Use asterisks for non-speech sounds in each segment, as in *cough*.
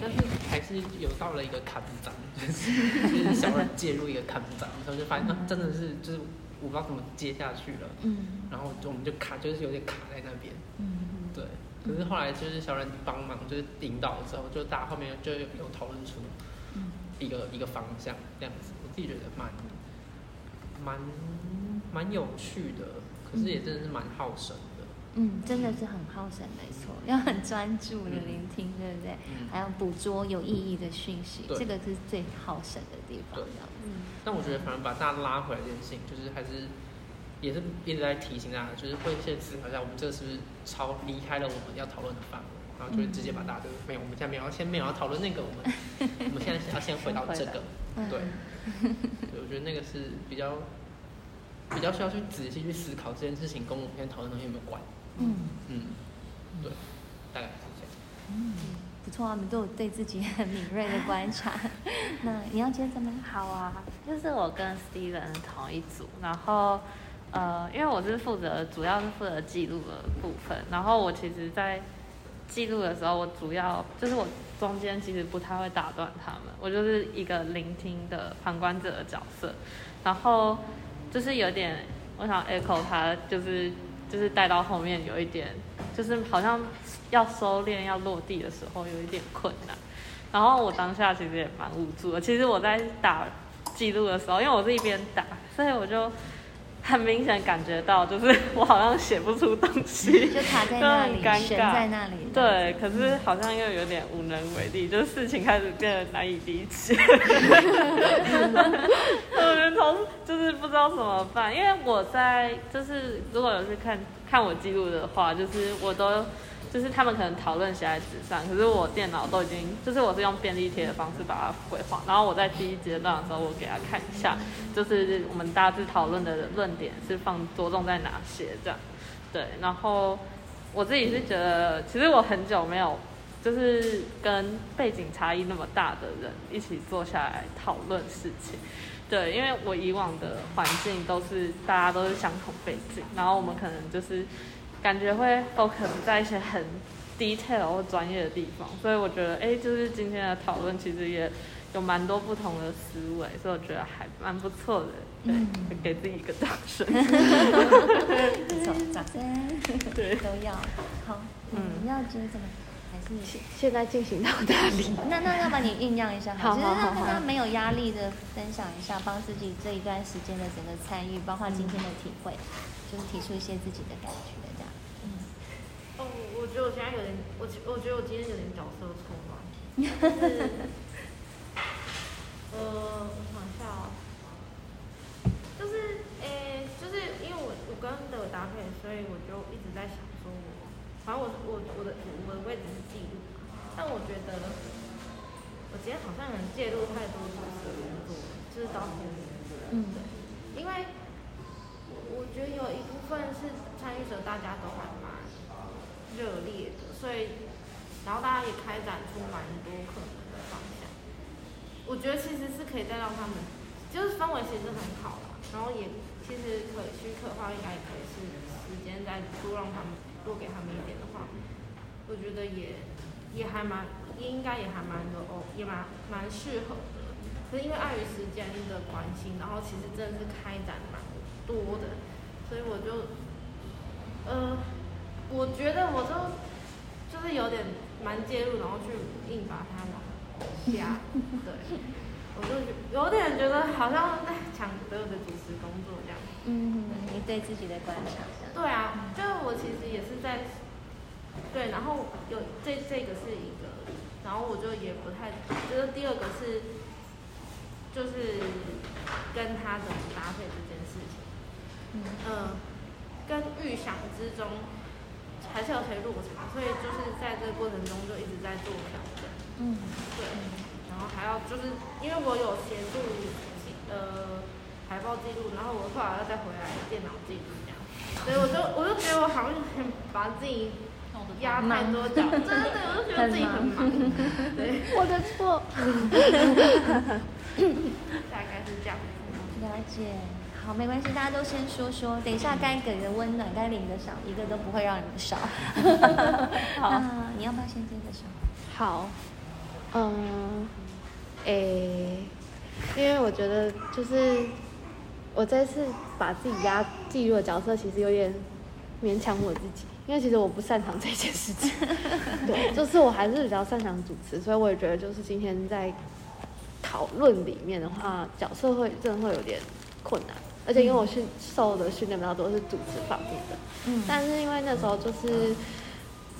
但是还是有到了一个坎长，就是就是小人介入一个坎长，然后就发现、嗯啊、真的是就是我不知道怎么接下去了，嗯，然后就我们就卡，就是有点卡在那边，嗯，对。可是后来就是小人帮忙，就是引导之后，就大家后面就有有讨论出一个一个方向这样子，我自己觉得蛮蛮蛮有趣的，可是也真的是蛮耗神。嗯，真的是很耗神，没错，要很专注的聆听，嗯、对不对？嗯、还要捕捉有意义的讯息，这个是最耗神的地方。对，嗯。但我觉得，反正把大家拉回来这件事情，就是还是也是一直在提醒大家，就是会先思考一下，我们这是不是超离开了我们要讨论的范围，然后就会直接把大家都没有，我们现在没有要先没有要讨论那个，我们我们现在要先回到这个，*laughs* 对。我觉得那个是比较比较需要去仔细去思考这件事情，跟我们现在讨论的东西有没有关。嗯嗯，对，大概是这样。嗯，不错啊，你们都有对自己很敏锐的观察。*laughs* 那你要接着吗？好啊，就是我跟 Steven 同一组，然后呃，因为我是负责，主要是负责记录的部分。然后我其实，在记录的时候，我主要就是我中间其实不太会打断他们，我就是一个聆听的旁观者的角色。然后就是有点，我想 echo 他，就是。就是带到后面有一点，就是好像要收敛、要落地的时候有一点困难。然后我当下其实也蛮无助的。其实我在打记录的时候，因为我是一边打，所以我就很明显感觉到，就是 *laughs* 我好像写不出东西，*laughs* 就卡在 *laughs* 那里，悬在那里。对，可是好像又有点无能为力，就是事情开始变得难以理解。我觉得从就是不知道怎么办，因为我在就是如果有去看看我记录的话，就是我都就是他们可能讨论写在纸上，可是我电脑都已经就是我是用便利贴的方式把它规划，然后我在第一阶段的时候我给他看一下，就是我们大致讨论的论点是放着重在哪些这样，对，然后我自己是觉得其实我很久没有就是跟背景差异那么大的人一起坐下来讨论事情。对，因为我以往的环境都是大家都是相同背景，然后我们可能就是感觉会 focus 在一些很 detail 或专业的地方，所以我觉得，哎，就是今天的讨论其实也有蛮多不同的思维，所以我觉得还蛮不错的，对，嗯、给自己一个掌声，掌声，对，都要，好，嗯，你要觉得怎么？现现在进行到哪里？那那要把你酝酿一下，好，其实让大家没有压力的分享一下，帮自己这一段时间的整个参与，包括今天的体会，就是提出一些自己的感觉。哦，我觉得我现在有点，我我觉得我今天有点角色错乱。*laughs* 就是，呃，我想一下哦，就是，诶，就是因为我我跟的搭配，所以我就一直在想说我。反正我我我的我的位置是记录，但我觉得我今天好像能介入太多主持工作，就是到后面，嗯，对，因为我觉得有一部分是参与者大家都还蛮热烈的，所以然后大家也开展出蛮多可能的方向，我觉得其实是可以再让他们，就是氛围其实很好啦，然后也其实可许可的话，应该也可以是时间再多让他们。多给他们一点的话，我觉得也也还蛮，应该也还蛮的哦，也蛮蛮适合的。可是因为碍于时间的关系，然后其实真的是开展蛮多的，所以我就，呃，我觉得我都就是有点蛮介入，然后去硬把它往加，对，我就有点觉得好像在抢所有的主持工作这样。嗯，你对自己的观察。对啊，就是我其实也是在，对，然后有这这个是一个，然后我就也不太，就是第二个是，就是跟他怎么搭配这件事情，嗯、呃，跟预想之中还是有些落差，所以就是在这个过程中就一直在做调整，嗯，对，然后还要就是因为我有协助呃海报记录，然后我后来要再回来电脑记录这样。所以我就我就觉得我好像很把自己压太多脚，*laughs* 真的，我就觉得自己很忙。*laughs* 对，我的错。*laughs* 大概是这样。了解，好，没关系，大家都先说说，等一下该给的温暖，该领的赏，一个都不会让你们少。*laughs* 好，你要不要先接着说？好，嗯，诶，因为我觉得就是我这次把自己压记录的角色，其实有点勉强我自己，因为其实我不擅长这件事情。*laughs* 对，就是我还是比较擅长主持，所以我也觉得就是今天在讨论里面的话，角色会真的会有点困难，而且因为我训受的训练比较多是组织方面的，嗯，但是因为那时候就是。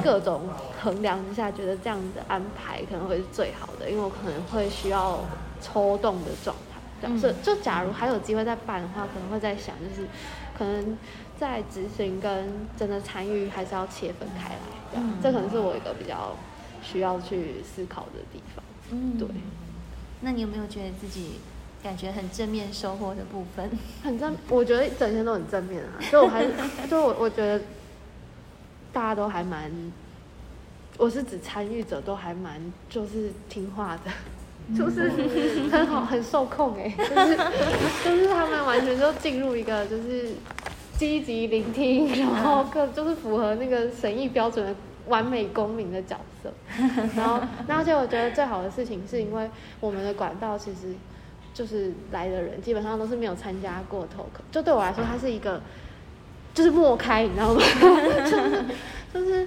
各种衡量之下，觉得这样的安排可能会是最好的，因为我可能会需要抽动的状态。假设就假如还有机会再办的话，可能会在想，就是可能在执行跟真的参与还是要切分开来。嗯，这可能是我一个比较需要去思考的地方。嗯，对。那你有没有觉得自己感觉很正面收获的部分？很正，我觉得一整天都很正面啊。*laughs* 就我还是，就我我觉得。大家都还蛮，我是指参与者都还蛮就是听话的，就是很好很受控哎，就是就是他们完全就进入一个就是积极聆听，然后各就是符合那个审议标准的完美公民的角色，然后而且我觉得最好的事情是因为我们的管道其实就是来的人基本上都是没有参加过 talk，就对我来说它是一个。就是默开，你知道吗？*laughs* 就是就是，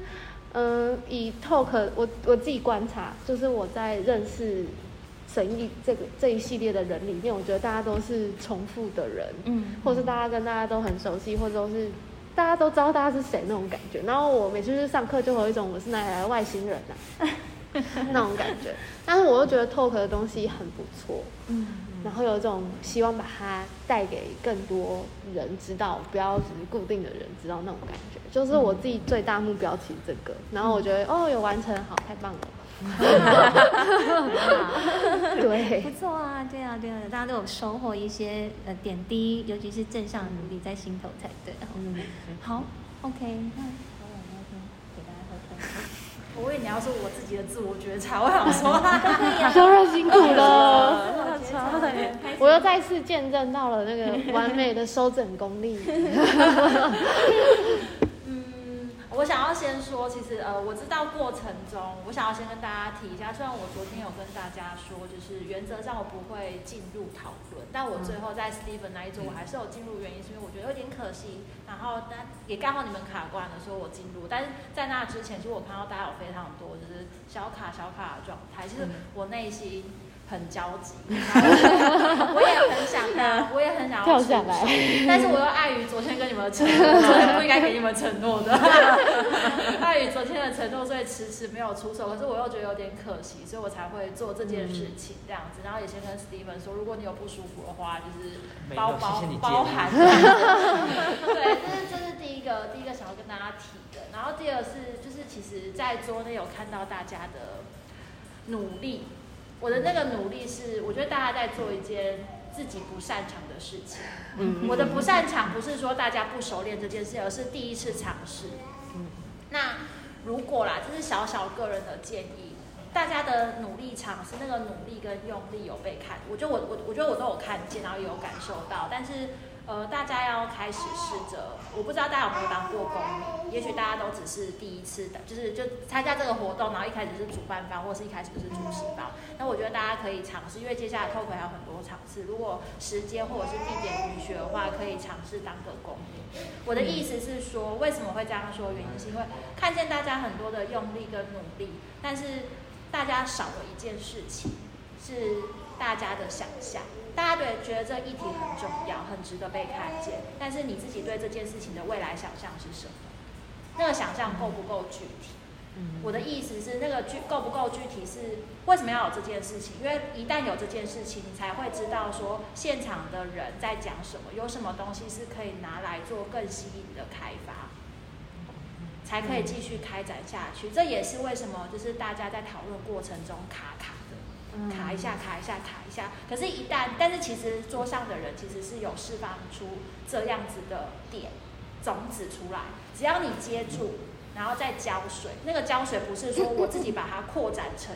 嗯、呃，以 talk 我我自己观察，就是我在认识神意这个这一系列的人里面，我觉得大家都是重复的人，嗯，或者是大家跟大家都很熟悉，或者都是大家都知道大家是谁那种感觉。然后我每次去上课，就会有一种我是哪里来的外星人啊那种感觉。*laughs* 但是我又觉得 talk 的东西很不错，嗯。然后有一种希望把它带给更多人知道，不要只是固定的人知道那种感觉，就是我自己最大目标其实这个。然后我觉得哦，有完成，好，太棒了。*laughs* 对，不错啊，对啊，对啊，大家都有收获一些呃点滴，尤其是正向努力在心头才对。嗯，好，OK，喝。我以你要说我自己的自我觉察，我想说，*laughs* 辛苦了，我又再次见证到了那个完美的收整功力。我想要先说，其实呃，我知道过程中，我想要先跟大家提一下。虽然我昨天有跟大家说，就是原则上我不会进入讨论，但我最后在 Steven 那一组，我还是有进入，原因是因为我觉得有点可惜。然后，但也刚好你们卡关了，所以我进入，但是在那之前，其实我看到大家有非常多就是小卡小卡的状态，其实我内心。很焦急，*laughs* 我也很想他，*laughs* 我也很想要出来，但是我又碍于昨天跟你们的承诺，*laughs* 昨天不应该给你们承诺的，碍于昨天的承诺，所以迟迟没有出手。可是我又觉得有点可惜，所以我才会做这件事情这样子。然后也先跟 Steven 说，如果你有不舒服的话，就是包包包含。对，这是这是第一个第一个想要跟大家提的。然后第二是就是其实，在桌内有看到大家的努力。我的那个努力是，我觉得大家在做一件自己不擅长的事情。嗯，我的不擅长不是说大家不熟练这件事，而是第一次尝试。嗯，那如果啦，这是小小个人的建议，大家的努力尝试，那个努力跟用力有被看，我觉得我我我觉得我都有看见，然后也有感受到，但是。呃，大家要开始试着，我不知道大家有没有当过公民，也许大家都只是第一次的，就是就参加这个活动，然后一开始是主办方，或是一开始就是主席方。那我觉得大家可以尝试，因为接下来 talk 还有很多场次，如果时间或者是地点允许的话，可以尝试当个公民。我的意思是说，为什么会这样说？原因是因为看见大家很多的用力跟努力，但是大家少了一件事情，是大家的想象。大家对觉得这议题很重要，很值得被看见，但是你自己对这件事情的未来想象是什么？那个想象够不够具体？我的意思是，那个具够不够具体是为什么要有这件事情？因为一旦有这件事情，你才会知道说现场的人在讲什么，有什么东西是可以拿来做更新颖的开发，才可以继续开展下去。这也是为什么就是大家在讨论过程中卡卡。卡一下，卡一下，卡一下。可是，一旦，但是其实桌上的人其实是有释放出这样子的点种子出来。只要你接住，然后再浇水。那个浇水不是说我自己把它扩展成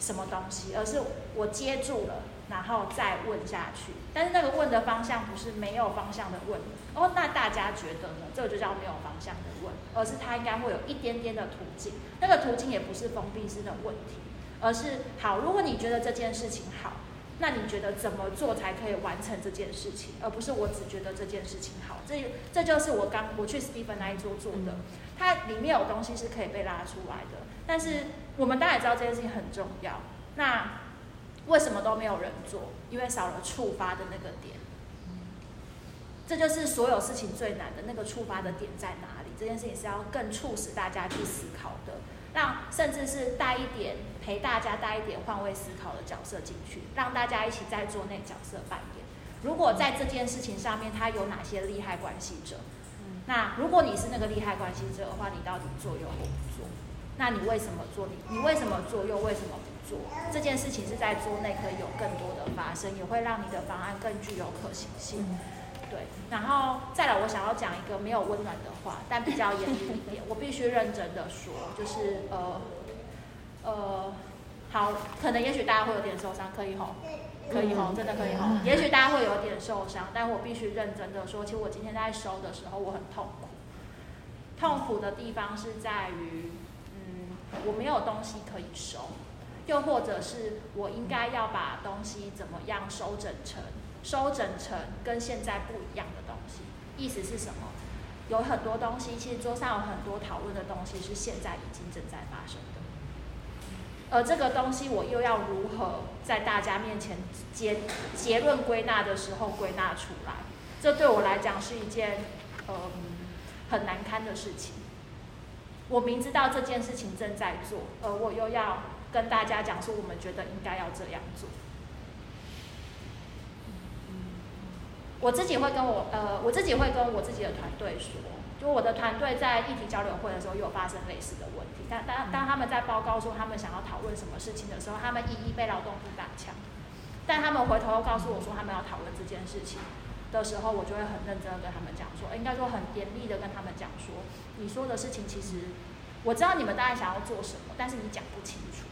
什么东西，而是我接住了，然后再问下去。但是那个问的方向不是没有方向的问。哦，那大家觉得呢？这个就叫没有方向的问，而是它应该会有一点点的途径。那个途径也不是封闭式的问题。而是好，如果你觉得这件事情好，那你觉得怎么做才可以完成这件事情，而不是我只觉得这件事情好。这这就是我刚我去 Stephen 那一桌做的，它里面有东西是可以被拉出来的。但是我们当然也知道这件事情很重要，那为什么都没有人做？因为少了触发的那个点。这就是所有事情最难的那个触发的点在哪里？这件事情是要更促使大家去思考的。让甚至是带一点陪大家带一点换位思考的角色进去，让大家一起在做那角色扮演。如果在这件事情上面，他有哪些利害关系者？那如果你是那个利害关系者的话，你到底做又不做？那你为什么做？你你为什么做又为什么不做？这件事情是在做内可以有更多的发生，也会让你的方案更具有可行性。对，然后再来，我想要讲一个没有温暖的话，但比较严厉一点，我必须认真的说，就是呃呃，好，可能也许大家会有点受伤，可以吼，可以吼，真的可以吼，也许大家会有点受伤，但我必须认真的说，其实我今天在收的时候，我很痛苦，痛苦的地方是在于，嗯，我没有东西可以收，又或者是我应该要把东西怎么样收整成。收整成跟现在不一样的东西，意思是什么？有很多东西，其实桌上有很多讨论的东西是现在已经正在发生的，而这个东西我又要如何在大家面前结结论归纳的时候归纳出来？这对我来讲是一件嗯很难堪的事情。我明知道这件事情正在做，而我又要跟大家讲说，我们觉得应该要这样做。我自己会跟我呃，我自己会跟我自己的团队说，就我的团队在议题交流会的时候，又有发生类似的问题。但当当他们在报告说他们想要讨论什么事情的时候，他们一一被劳动部打枪。但他们回头又告诉我说他们要讨论这件事情的时候，我就会很认真的跟他们讲说，应该说很严厉的跟他们讲说，你说的事情其实我知道你们大概想要做什么，但是你讲不清楚。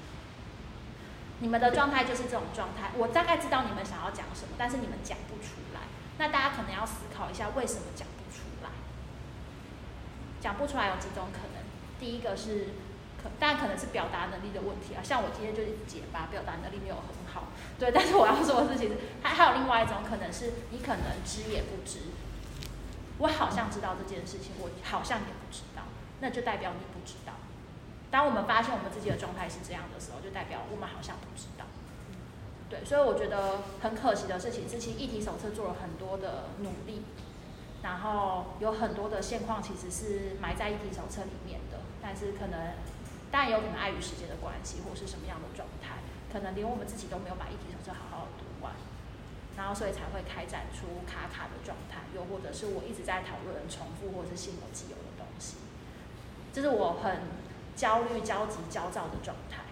你们的状态就是这种状态，我大概知道你们想要讲什么，但是你们讲不出来。那大家可能要思考一下，为什么讲不出来？讲不出来有几种可能。第一个是可，但可能是表达能力的问题啊。像我今天就是结巴，表达能力没有很好。对，但是我要说的事情是，还还有另外一种可能是，你可能知也不知。我好像知道这件事情，我好像也不知道，那就代表你不知道。当我们发现我们自己的状态是这样的时候，就代表我们好像不知道。对，所以我觉得很可惜的事情是，其实议题手册做了很多的努力，然后有很多的现况其实是埋在议题手册里面的，但是可能当然有可能碍于时间的关系，或是什么样的状态，可能连我们自己都没有把议题手册好好读完，然后所以才会开展出卡卡的状态，又或者是我一直在讨论重复或者是新有既有的东西，这是我很焦虑、焦急、焦躁的状态。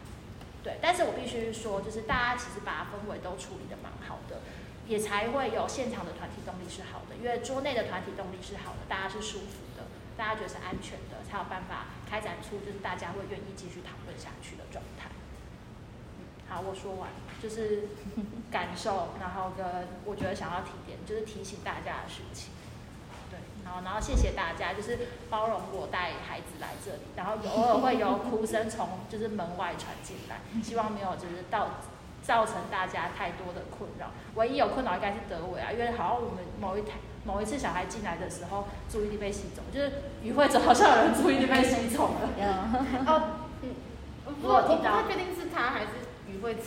对，但是我必须说，就是大家其实把氛围都处理得蛮好的，也才会有现场的团体动力是好的，因为桌内的团体动力是好的，大家是舒服的，大家觉得是安全的，才有办法开展出就是大家会愿意继续讨论下去的状态。好，我说完，就是 *laughs* 感受，然后跟我觉得想要提点，就是提醒大家的事情。然后，然后谢谢大家，就是包容我带孩子来这里，然后偶尔会有哭声从就是门外传进来，希望没有就是到造成大家太多的困扰。唯一有困扰应该是德伟啊，因为好像我们某一台某一次小孩进来的时候，注意力被吸走，就是与会者好像有人注意力被吸走了。*laughs* 哦，嗯，我我不太确定是他还是与会者。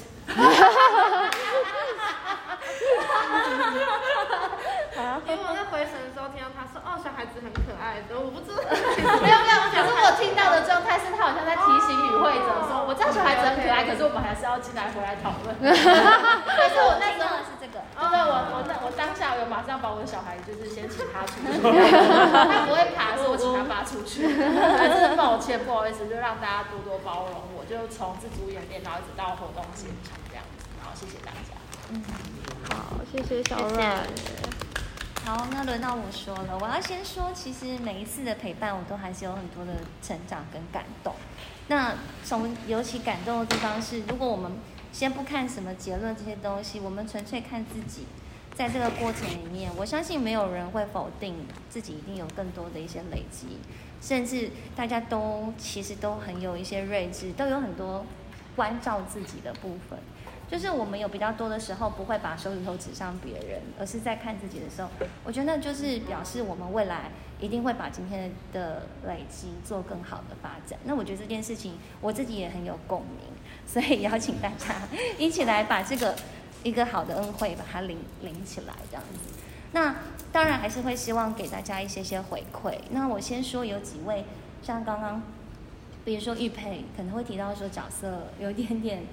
因为我在回神的时候听到他说：“哦，小孩子很可爱。”的，我不知道。*laughs* 没有没有，可是我听到的状态是他好像在提醒与会者说：“我知道小孩子很可爱，可是我们还是要进来回来讨论。*laughs* ”但是我那时候是这个，对我我那我当下有马上把我的小孩就是先请他出去，*laughs* 他不会爬，是我请他爬出去。还是抱歉，不好意思，就让大家多多包容我，就从自主演练然后一直到活动现场这样子，然后谢谢大家。嗯，好，谢谢小阮。好，那轮到我说了。我要先说，其实每一次的陪伴，我都还是有很多的成长跟感动。那从尤其感动的地方是，如果我们先不看什么结论这些东西，我们纯粹看自己，在这个过程里面，我相信没有人会否定自己一定有更多的一些累积，甚至大家都其实都很有一些睿智，都有很多关照自己的部分。就是我们有比较多的时候不会把手指头指向别人，而是在看自己的时候，我觉得那就是表示我们未来一定会把今天的累积做更好的发展。那我觉得这件事情我自己也很有共鸣，所以邀请大家一起来把这个一个好的恩惠把它领领起来，这样子。那当然还是会希望给大家一些些回馈。那我先说有几位，像刚刚，比如说玉佩可能会提到说角色有一点点。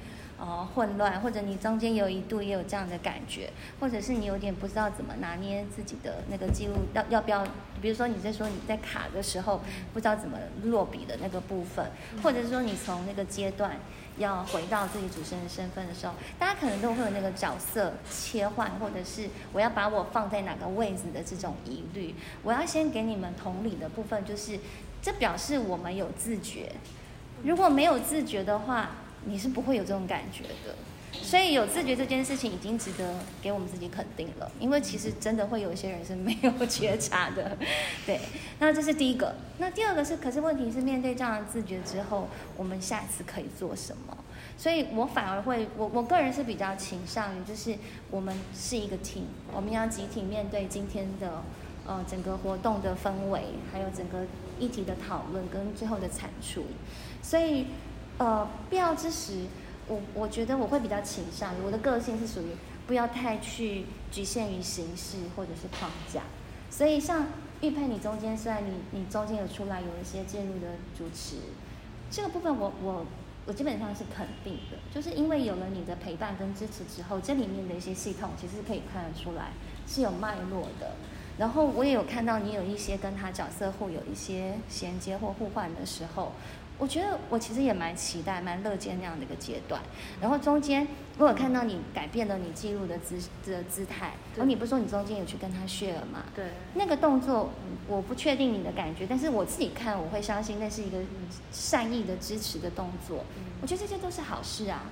哦，混乱，或者你中间有一度也有这样的感觉，或者是你有点不知道怎么拿捏自己的那个记录，要要不要？比如说你在说你在卡的时候不知道怎么落笔的那个部分，或者是说你从那个阶段要回到自己主持人身份的时候，大家可能都会有那个角色切换，或者是我要把我放在哪个位置的这种疑虑。我要先给你们同理的部分，就是这表示我们有自觉，如果没有自觉的话。你是不会有这种感觉的，所以有自觉这件事情已经值得给我们自己肯定了。因为其实真的会有一些人是没有觉察的，对。那这是第一个。那第二个是，可是问题是面对这样的自觉之后，我们下次可以做什么？所以我反而会，我我个人是比较倾向于，就是我们是一个 team，我们要集体面对今天的呃整个活动的氛围，还有整个议题的讨论跟最后的产出，所以。呃，必要之时，我我觉得我会比较倾向于我的个性是属于不要太去局限于形式或者是框架，所以像玉佩，你中间虽然你你中间有出来有一些介入的主持，这个部分我我我基本上是肯定的，就是因为有了你的陪伴跟支持之后，这里面的一些系统其实可以看得出来是有脉络的，然后我也有看到你有一些跟他角色互有一些衔接或互换的时候。我觉得我其实也蛮期待、蛮乐见那样的一个阶段。然后中间，我有看到你改变了你记录的姿的姿态，然后你不是说你中间有去跟他 share 吗？对。那个动作，我不确定你的感觉，但是我自己看，我会相信那是一个善意的支持的动作。我觉得这些都是好事啊。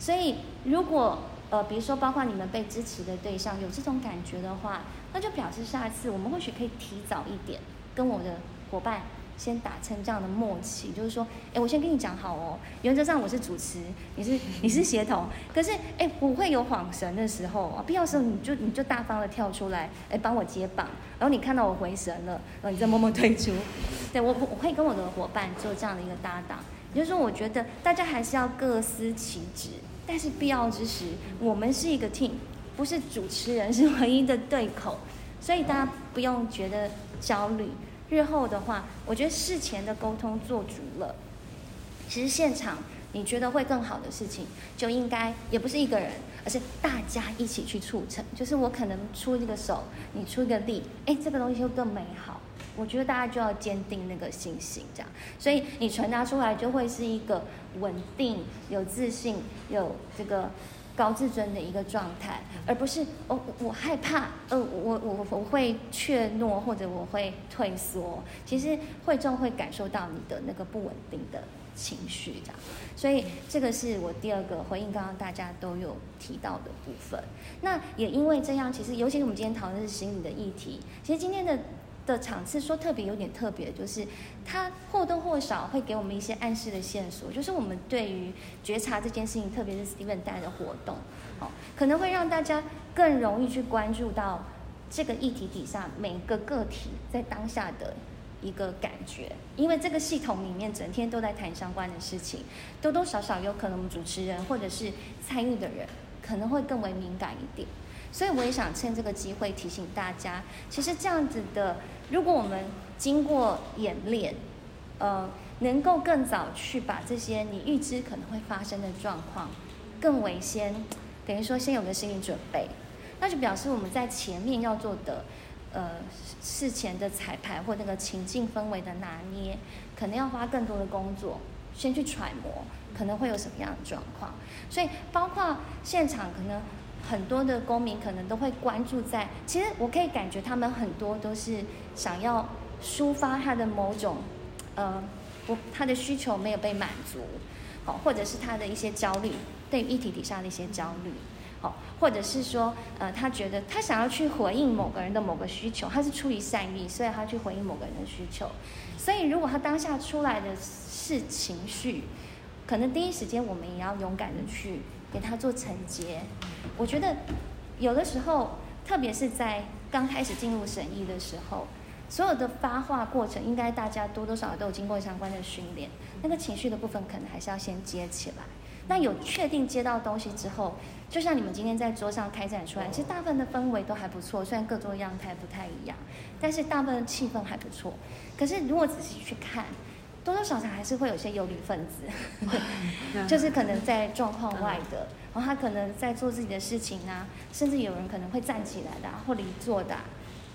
所以如果呃，比如说包括你们被支持的对象有这种感觉的话，那就表示下一次我们或许可以提早一点跟我的伙伴。先达成这样的默契，就是说，哎，我先跟你讲好哦，原则上我是主持，你是你是协同，可是，哎，不会有恍神的时候啊，必要时候你就你就大方的跳出来，哎，帮我接棒，然后你看到我回神了，然后你再默默退出，对，我我会跟我的伙伴做这样的一个搭档，也就是说，我觉得大家还是要各司其职，但是必要之时，我们是一个 team，不是主持人是唯一的对口，所以大家不用觉得焦虑。日后的话，我觉得事前的沟通做足了，其实现场你觉得会更好的事情，就应该也不是一个人，而是大家一起去促成。就是我可能出这个手，你出一个力，哎，这个东西就更美好。我觉得大家就要坚定那个信心，这样，所以你传达出来就会是一个稳定、有自信、有这个。高自尊的一个状态，而不是哦，我害怕，呃，我我我会怯懦或者我会退缩。其实会众会感受到你的那个不稳定的情绪，这样。所以这个是我第二个回应，刚刚大家都有提到的部分。那也因为这样，其实尤其是我们今天讨论的是心理的议题，其实今天的。的场次说特别有点特别，就是它或多或少会给我们一些暗示的线索，就是我们对于觉察这件事情，特别是 Steven 带的活动，哦，可能会让大家更容易去关注到这个议题底下每个个体在当下的一个感觉，因为这个系统里面整天都在谈相关的事情，多多少少有可能我们主持人或者是参与的人可能会更为敏感一点，所以我也想趁这个机会提醒大家，其实这样子的。如果我们经过演练，呃，能够更早去把这些你预知可能会发生的状况，更为先，等于说先有个心理准备，那就表示我们在前面要做的，呃，事前的彩排或那个情境氛围的拿捏，可能要花更多的工作，先去揣摩可能会有什么样的状况，所以包括现场可能。很多的公民可能都会关注在，其实我可以感觉他们很多都是想要抒发他的某种，呃，不，他的需求没有被满足，好，或者是他的一些焦虑，对于议题底下的一些焦虑，好，或者是说，呃，他觉得他想要去回应某个人的某个需求，他是出于善意，所以他去回应某个人的需求，所以如果他当下出来的是情绪，可能第一时间我们也要勇敢的去给他做承接。我觉得有的时候，特别是在刚开始进入审议的时候，所有的发话过程，应该大家多多少少都有经过相关的训练。那个情绪的部分，可能还是要先接起来。那有确定接到东西之后，就像你们今天在桌上开展出来，其实大部分的氛围都还不错，虽然各桌样态不太一样，但是大部分的气氛还不错。可是如果仔细去看，多多少少还是会有些游离分子 *laughs* *laughs* 就是可能在状况外的，然后他可能在做自己的事情啊，甚至有人可能会站起来的、啊、或离座的、啊。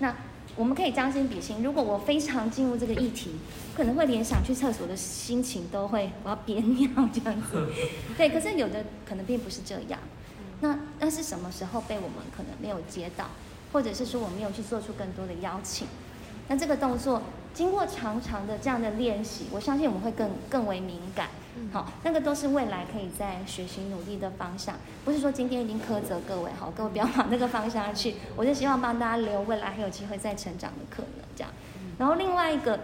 那我们可以将心比心，如果我非常进入这个议题，可能会连想去厕所的心情都会，我要憋尿这样子。*laughs* 对，可是有的可能并不是这样。那那是什么时候被我们可能没有接到，或者是说我没有去做出更多的邀请？那这个动作经过长长的这样的练习，我相信我们会更更为敏感。好，那个都是未来可以在学习努力的方向，不是说今天已经苛责各位，好，各位不要往那个方向去。我就希望帮大家留未来还有机会再成长的可能，这样。然后另外一个，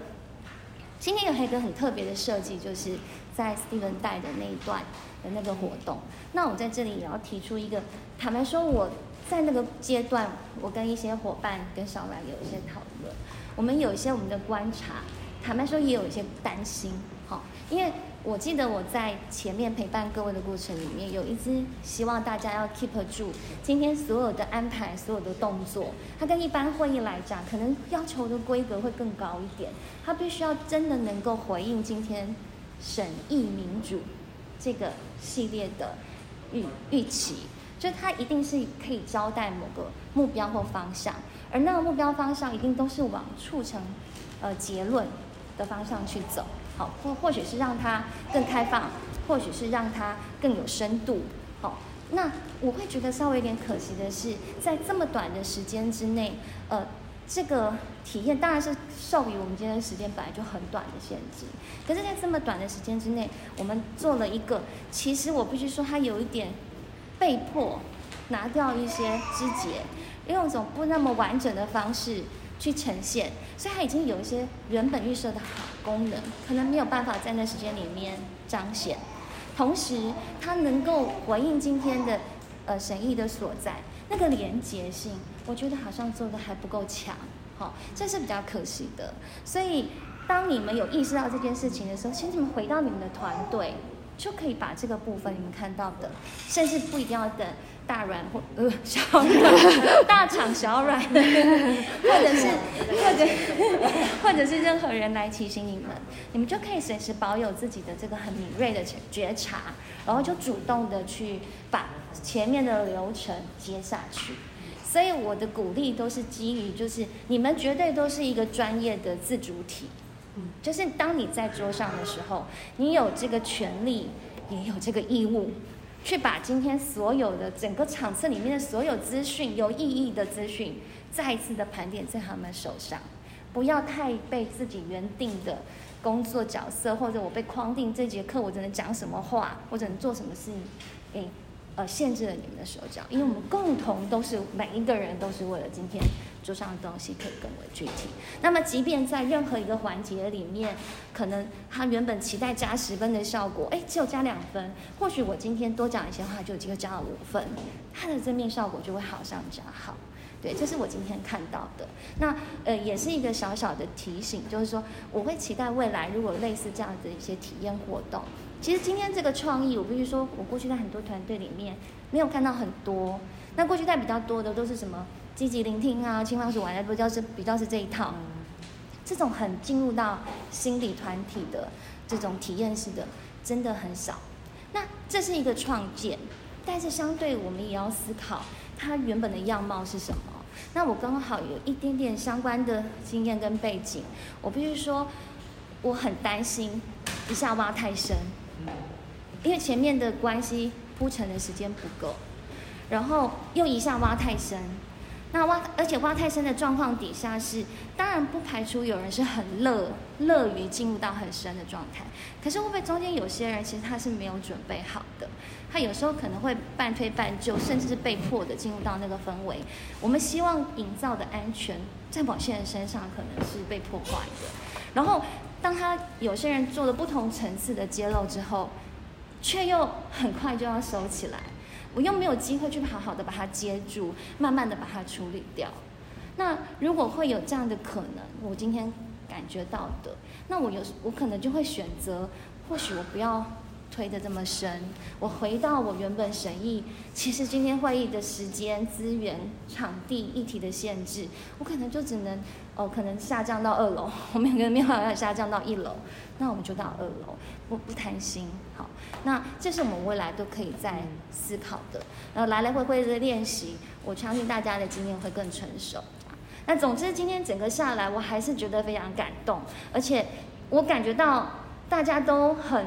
今天有一个很特别的设计，就是在 Steven 带的那一段的那个活动。那我在这里也要提出一个，坦白说，我在那个阶段，我跟一些伙伴跟小兰有一些讨论，我们有一些我们的观察，坦白说也有一些担心，好，因为。我记得我在前面陪伴各位的过程里面，有一支希望大家要 keep 住今天所有的安排，所有的动作，它跟一般会议来讲，可能要求的规格会更高一点。它必须要真的能够回应今天审议民主这个系列的预预期，就它一定是可以交代某个目标或方向，而那个目标方向一定都是往促成呃结论的方向去走。好，或或许是让它更开放，或许是让它更有深度。好，那我会觉得稍微有点可惜的是，在这么短的时间之内，呃，这个体验当然是受于我们今天时间本来就很短的限制。可是，在这么短的时间之内，我们做了一个，其实我必须说，它有一点被迫拿掉一些枝节，用一种不那么完整的方式。去呈现，所以它已经有一些原本预设的好功能，可能没有办法在那时间里面彰显。同时，它能够回应今天的呃神意的所在，那个连结性，我觉得好像做得还不够强，好、这是比较可惜的。所以，当你们有意识到这件事情的时候，请你们回到你们的团队，就可以把这个部分你们看到的，甚至不一定要等。大软或呃小软，*laughs* 大厂小软，或者是或者或者是任何人来提醒你们，你们就可以随时保有自己的这个很敏锐的觉察，然后就主动的去把前面的流程接下去。所以我的鼓励都是基于，就是你们绝对都是一个专业的自主体，就是当你在桌上的时候，你有这个权利，也有这个义务。去把今天所有的整个场次里面的所有资讯、有意义的资讯，再一次的盘点在他们手上，不要太被自己原定的工作角色，或者我被框定这节课我只能讲什么话，或者能做什么事情，给呃限制了你们的手脚，因为我们共同都是每一个人都是为了今天。桌上的东西可以更为具体。那么，即便在任何一个环节里面，可能他原本期待加十分的效果，哎，只有加两分。或许我今天多讲一些话，就有机会加了五分，它的正面效果就会好上加好。对，这是我今天看到的。那呃，也是一个小小的提醒，就是说，我会期待未来如果类似这样的一些体验活动。其实今天这个创意，我必须说，我过去在很多团队里面没有看到很多。那过去在比较多的都是什么？积极聆听啊，青蛙鼠玩的比较是比较是这一套，这种很进入到心理团体的这种体验式的，真的很少。那这是一个创建，但是相对我们也要思考它原本的样貌是什么。那我刚好有一点点相关的经验跟背景，我必须说，我很担心一下挖太深，因为前面的关系铺陈的时间不够，然后又一下挖太深。那挖，而且挖太深的状况底下是，当然不排除有人是很乐乐于进入到很深的状态，可是会不会中间有些人其实他是没有准备好的，他有时候可能会半推半就，甚至是被迫的进入到那个氛围。我们希望营造的安全，在某些人身上可能是被破坏的。然后当他有些人做了不同层次的揭露之后，却又很快就要收起来，我又没有机会去好好的把它接住，慢慢的把它处理掉。那如果会有这样的可能，我今天感觉到的，那我有我可能就会选择，或许我不要。推得这么深，我回到我原本审议，其实今天会议的时间、资源、场地、议题的限制，我可能就只能哦，可能下降到二楼，*laughs* 我们可能没有办法下降到一楼，那我们就到二楼，不不贪心，好，那这是我们未来都可以在思考的，然后来来回回的练习，我相信大家的经验会更成熟。那总之今天整个下来，我还是觉得非常感动，而且我感觉到大家都很。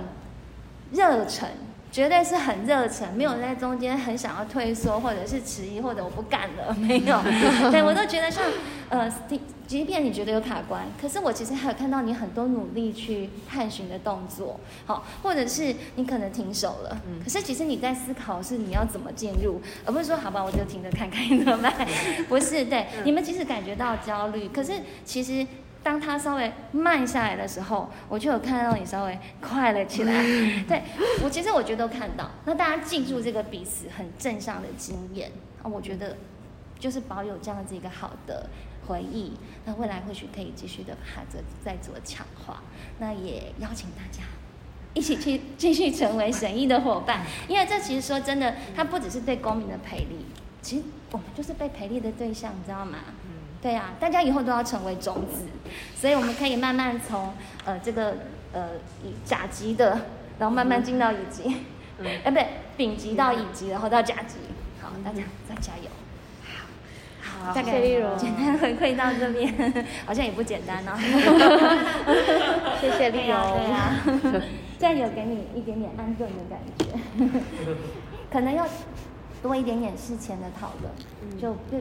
热忱绝对是很热忱，没有在中间很想要退缩，或者是迟疑，或者我不干了，*laughs* 没有。*laughs* 对，我都觉得像呃，即便你觉得有卡关，可是我其实还有看到你很多努力去探寻的动作，好，或者是你可能停手了，可是其实你在思考是你要怎么进入，而不是说好吧，我就停着看看怎么办，不是，对，你们即使感觉到焦虑，可是其实。当他稍微慢下来的时候，我就有看到你稍微快了起来。*laughs* 对，我其实我觉得都看到。那大家记住这个彼此很正向的经验啊，我觉得就是保有这样子一个好的回忆。那未来或许可以继续的把它再做强化。那也邀请大家一起去继续成为神医的伙伴，因为这其实说真的，它不只是对公民的培力，其实我们就是被培力的对象，你知道吗？对啊，大家以后都要成为种子，所以我们可以慢慢从呃这个呃甲级的，然后慢慢进到乙级，哎、嗯，不对，丙级到乙级，然后到甲级。好，大家再加油。好，好，大概简单回馈到这边，好像也不简单哦。*laughs* 谢谢丽蓉。对啊，*laughs* 这样有给你一点点安顿的感觉，*laughs* 可能要多一点点事前的讨论，就就